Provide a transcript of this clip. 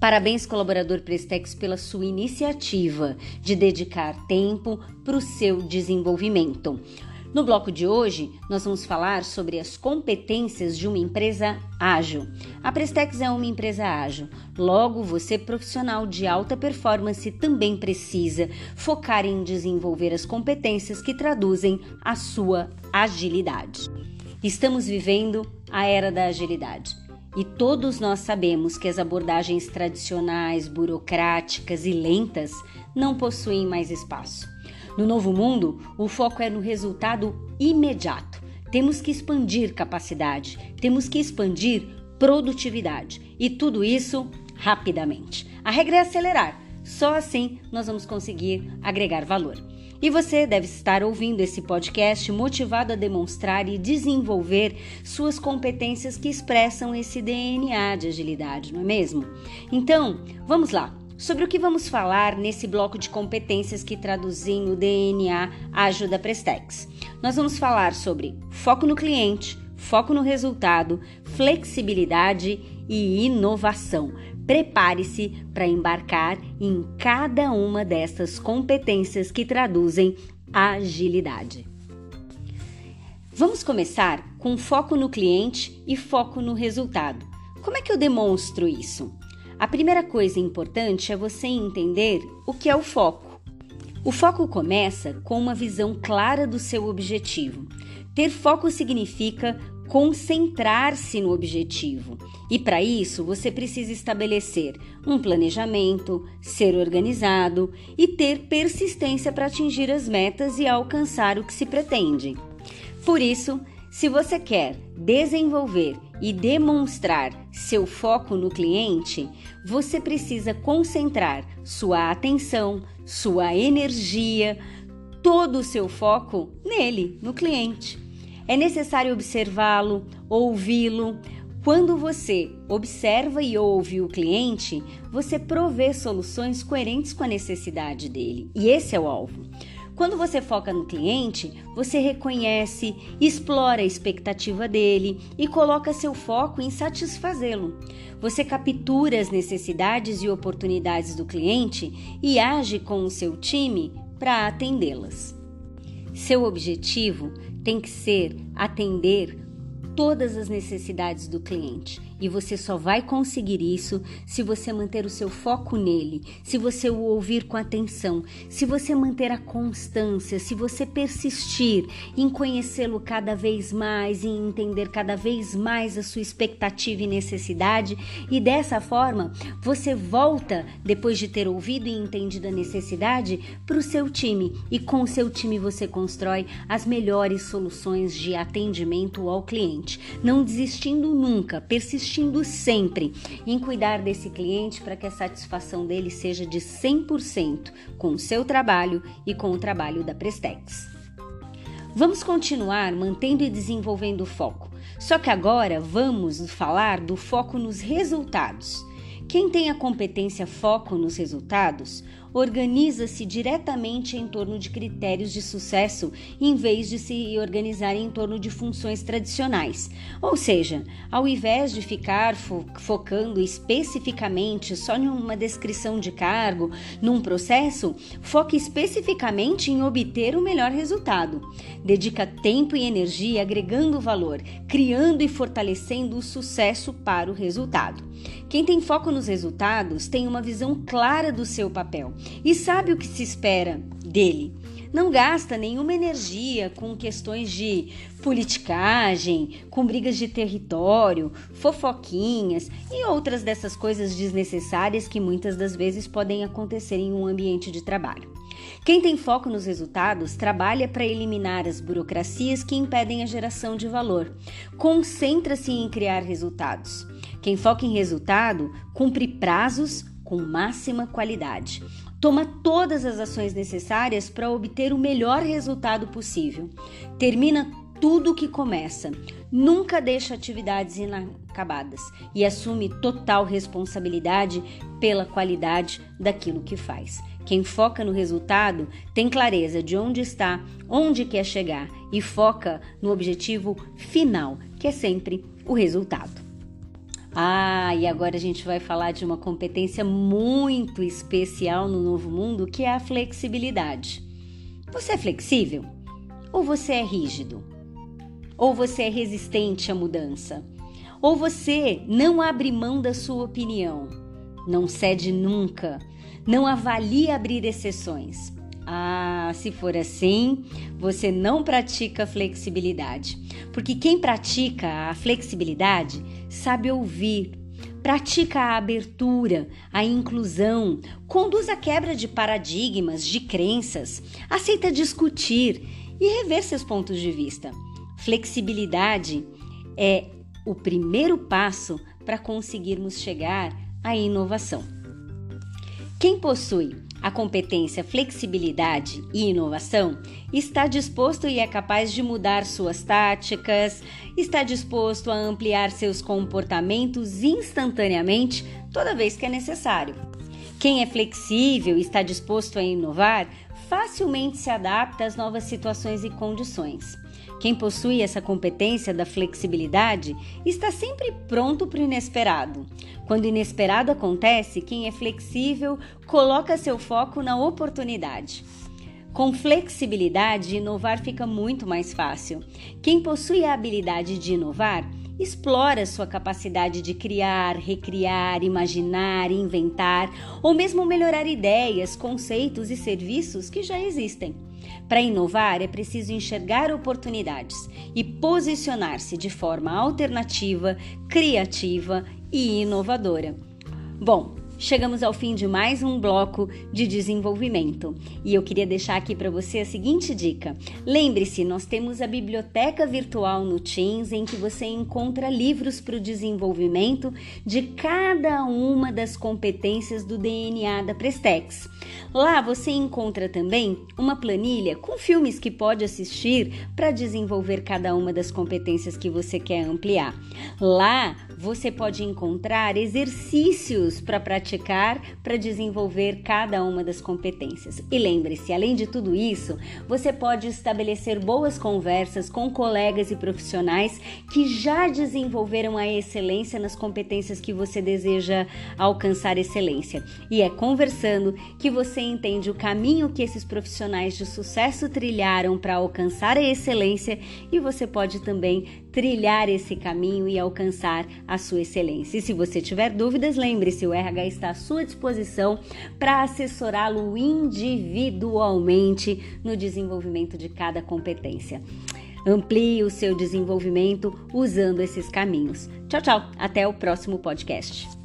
Parabéns, colaborador Prestex, pela sua iniciativa de dedicar tempo para o seu desenvolvimento. No bloco de hoje, nós vamos falar sobre as competências de uma empresa ágil. A Prestex é uma empresa ágil, logo, você, profissional de alta performance, também precisa focar em desenvolver as competências que traduzem a sua agilidade. Estamos vivendo a era da agilidade. E todos nós sabemos que as abordagens tradicionais, burocráticas e lentas não possuem mais espaço. No novo mundo, o foco é no resultado imediato. Temos que expandir capacidade, temos que expandir produtividade e tudo isso rapidamente. A regra é acelerar, só assim nós vamos conseguir agregar valor. E você deve estar ouvindo esse podcast motivado a demonstrar e desenvolver suas competências que expressam esse DNA de agilidade, não é mesmo? Então, vamos lá! Sobre o que vamos falar nesse bloco de competências que traduzem o DNA ágil da Prestex. Nós vamos falar sobre foco no cliente, foco no resultado, flexibilidade e inovação. Prepare-se para embarcar em cada uma dessas competências que traduzem agilidade. Vamos começar com foco no cliente e foco no resultado. Como é que eu demonstro isso? A primeira coisa importante é você entender o que é o foco. O foco começa com uma visão clara do seu objetivo. Ter foco significa concentrar-se no objetivo. E para isso, você precisa estabelecer um planejamento, ser organizado e ter persistência para atingir as metas e alcançar o que se pretende. Por isso, se você quer desenvolver e demonstrar seu foco no cliente, você precisa concentrar sua atenção, sua energia, todo o seu foco nele, no cliente. É necessário observá-lo, ouvi-lo. Quando você observa e ouve o cliente, você provê soluções coerentes com a necessidade dele. E esse é o alvo. Quando você foca no cliente, você reconhece, explora a expectativa dele e coloca seu foco em satisfazê-lo. Você captura as necessidades e oportunidades do cliente e age com o seu time para atendê-las. Seu objetivo tem que ser atender todas as necessidades do cliente e você só vai conseguir isso se você manter o seu foco nele, se você o ouvir com atenção, se você manter a constância, se você persistir em conhecê-lo cada vez mais, em entender cada vez mais a sua expectativa e necessidade, e dessa forma você volta, depois de ter ouvido e entendido a necessidade, para o seu time. E com o seu time você constrói as melhores soluções de atendimento ao cliente, não desistindo nunca, persistindo investindo sempre em cuidar desse cliente para que a satisfação dele seja de 100% com o seu trabalho e com o trabalho da Prestex. Vamos continuar mantendo e desenvolvendo o foco, só que agora vamos falar do foco nos resultados. Quem tem a competência foco nos resultados organiza-se diretamente em torno de critérios de sucesso em vez de se organizar em torno de funções tradicionais. Ou seja, ao invés de ficar fo focando especificamente só em uma descrição de cargo, num processo, foque especificamente em obter o melhor resultado. Dedica tempo e energia agregando valor, criando e fortalecendo o sucesso para o resultado. Quem tem foco nos resultados tem uma visão clara do seu papel e sabe o que se espera dele. Não gasta nenhuma energia com questões de politicagem, com brigas de território, fofoquinhas e outras dessas coisas desnecessárias que muitas das vezes podem acontecer em um ambiente de trabalho. Quem tem foco nos resultados trabalha para eliminar as burocracias que impedem a geração de valor. Concentra-se em criar resultados. Quem foca em resultado cumpre prazos com máxima qualidade. Toma todas as ações necessárias para obter o melhor resultado possível. Termina tudo o que começa. Nunca deixa atividades inacabadas e assume total responsabilidade pela qualidade daquilo que faz. Quem foca no resultado tem clareza de onde está, onde quer chegar e foca no objetivo final, que é sempre o resultado. Ah, e agora a gente vai falar de uma competência muito especial no novo mundo, que é a flexibilidade. Você é flexível? Ou você é rígido? Ou você é resistente à mudança? Ou você não abre mão da sua opinião? Não cede nunca? Não avalia abrir exceções? Ah, se for assim, você não pratica flexibilidade. Porque quem pratica a flexibilidade sabe ouvir, pratica a abertura, a inclusão, conduz a quebra de paradigmas, de crenças, aceita discutir e rever seus pontos de vista. Flexibilidade é o primeiro passo para conseguirmos chegar à inovação. Quem possui a competência flexibilidade e inovação está disposto e é capaz de mudar suas táticas, está disposto a ampliar seus comportamentos instantaneamente toda vez que é necessário. Quem é flexível e está disposto a inovar facilmente se adapta às novas situações e condições. Quem possui essa competência da flexibilidade está sempre pronto para o inesperado. Quando o inesperado acontece, quem é flexível coloca seu foco na oportunidade. Com flexibilidade, inovar fica muito mais fácil. Quem possui a habilidade de inovar explora sua capacidade de criar, recriar, imaginar, inventar ou mesmo melhorar ideias, conceitos e serviços que já existem. Para inovar, é preciso enxergar oportunidades e posicionar-se de forma alternativa, criativa e inovadora. Bom, Chegamos ao fim de mais um bloco de desenvolvimento e eu queria deixar aqui para você a seguinte dica. Lembre-se, nós temos a biblioteca virtual no Teams em que você encontra livros para o desenvolvimento de cada uma das competências do DNA da Prestex. Lá você encontra também uma planilha com filmes que pode assistir para desenvolver cada uma das competências que você quer ampliar. Lá você pode encontrar exercícios para praticar para desenvolver cada uma das competências. E lembre-se, além de tudo isso, você pode estabelecer boas conversas com colegas e profissionais que já desenvolveram a excelência nas competências que você deseja alcançar excelência. E é conversando que você entende o caminho que esses profissionais de sucesso trilharam para alcançar a excelência e você pode também trilhar esse caminho e alcançar a sua excelência. E se você tiver dúvidas, lembre-se, o RH está à sua disposição para assessorá-lo individualmente no desenvolvimento de cada competência. Amplie o seu desenvolvimento usando esses caminhos. Tchau, tchau. Até o próximo podcast.